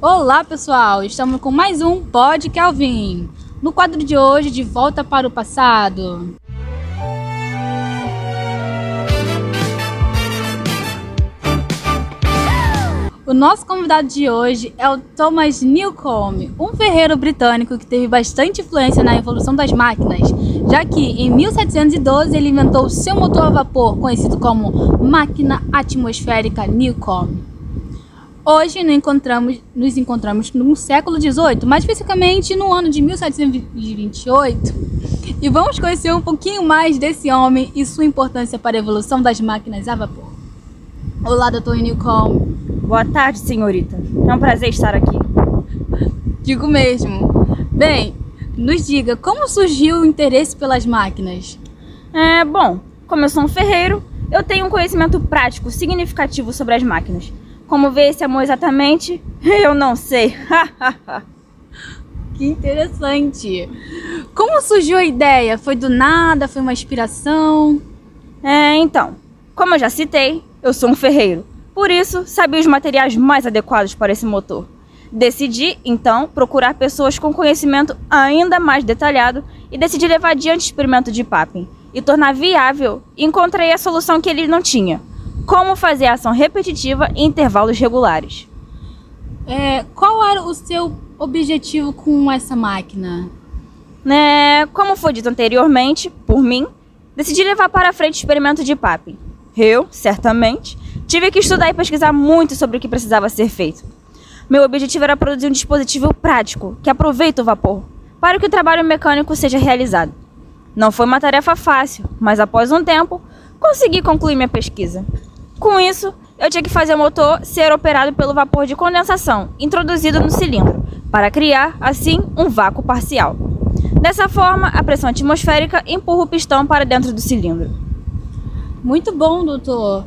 Olá, pessoal! Estamos com mais um Pod Calvin. No quadro de hoje, de volta para o passado. O nosso convidado de hoje é o Thomas Newcomb, um ferreiro britânico que teve bastante influência na evolução das máquinas, já que em 1712 ele inventou o seu motor a vapor, conhecido como máquina atmosférica Newcomb. Hoje nos encontramos, nos encontramos no século XVIII, mais especificamente no ano de 1728, e vamos conhecer um pouquinho mais desse homem e sua importância para a evolução das máquinas a vapor. Olá, Dr. Newcomb. Boa tarde, senhorita. É um prazer estar aqui. Digo mesmo. Bem, nos diga como surgiu o interesse pelas máquinas? É, bom, como eu sou um ferreiro, eu tenho um conhecimento prático significativo sobre as máquinas. Como ver esse amor exatamente? Eu não sei. que interessante. Como surgiu a ideia? Foi do nada? Foi uma inspiração? É, então, como eu já citei, eu sou um ferreiro. Por isso, sabia os materiais mais adequados para esse motor. Decidi, então, procurar pessoas com conhecimento ainda mais detalhado e decidi levar adiante o experimento de Papin e tornar viável. Encontrei a solução que ele não tinha: como fazer a ação repetitiva em intervalos regulares. É, qual era o seu objetivo com essa máquina? É, como foi dito anteriormente, por mim, decidi levar para frente o experimento de Papin. Eu, certamente, Tive que estudar e pesquisar muito sobre o que precisava ser feito. Meu objetivo era produzir um dispositivo prático que aproveite o vapor para que o trabalho mecânico seja realizado. Não foi uma tarefa fácil, mas após um tempo, consegui concluir minha pesquisa. Com isso, eu tinha que fazer o motor ser operado pelo vapor de condensação introduzido no cilindro, para criar, assim, um vácuo parcial. Dessa forma, a pressão atmosférica empurra o pistão para dentro do cilindro. Muito bom, doutor.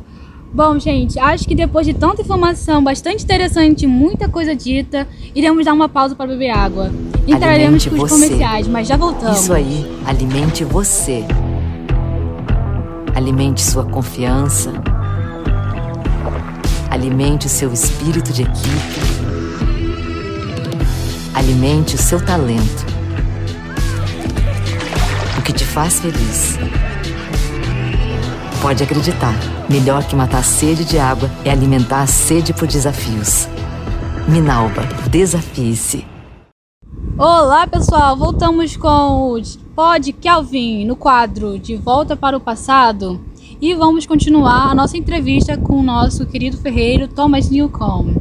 Bom, gente, acho que depois de tanta informação bastante interessante, muita coisa dita, iremos dar uma pausa para beber água. Entraremos com os comerciais, mas já voltamos. Isso aí, alimente você. Alimente sua confiança. Alimente o seu espírito de equipe. Alimente o seu talento. O que te faz feliz. Pode acreditar, melhor que matar a sede de água é alimentar a sede por desafios. Minalba, desafie-se. Olá pessoal, voltamos com o Pod Kelvin no quadro De Volta para o Passado e vamos continuar a nossa entrevista com o nosso querido ferreiro Thomas Newcomb.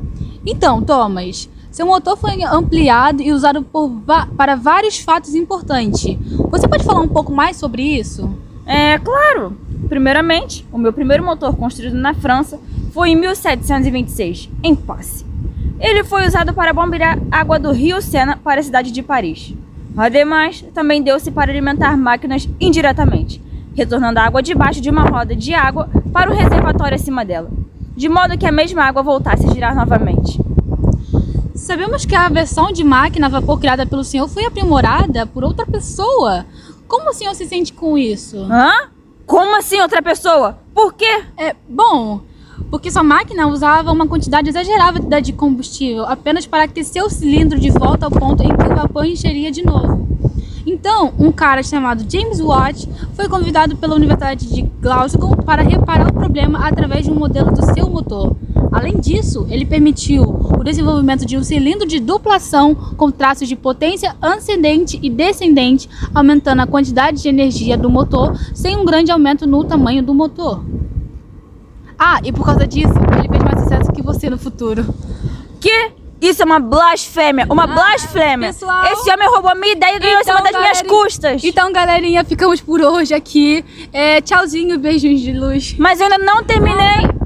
Então, Thomas, seu motor foi ampliado e usado para vários fatos importantes. Você pode falar um pouco mais sobre isso? É, claro. Primeiramente, o meu primeiro motor construído na França foi em 1726, em Passe. Ele foi usado para bombear água do rio Sena para a cidade de Paris. Ademais, também deu-se para alimentar máquinas indiretamente, retornando a água debaixo de uma roda de água para o reservatório acima dela, de modo que a mesma água voltasse a girar novamente. Sabemos que a versão de máquina a vapor criada pelo senhor foi aprimorada por outra pessoa. Como o senhor se sente com isso? Hã? Como assim outra pessoa? Por quê? É, bom, porque sua máquina usava uma quantidade exagerada de combustível apenas para aquecer o cilindro de volta ao ponto em que o vapor encheria de novo. Então, um cara chamado James Watt foi convidado pela Universidade de Glasgow para reparar o problema através de um modelo do seu motor. Além disso, ele permitiu o desenvolvimento de um cilindro de duplação com traços de potência ascendente e descendente, aumentando a quantidade de energia do motor sem um grande aumento no tamanho do motor. Ah, e por causa disso, ele fez mais sucesso que você no futuro. Que? Isso é uma blasfêmia, uma ah, blasfêmia. Pessoal, Esse homem roubou a minha ideia e ganhou então, em cima das minhas custas. Então, galerinha, ficamos por hoje aqui. É, tchauzinho, beijinhos de luz. Mas eu ainda não terminei.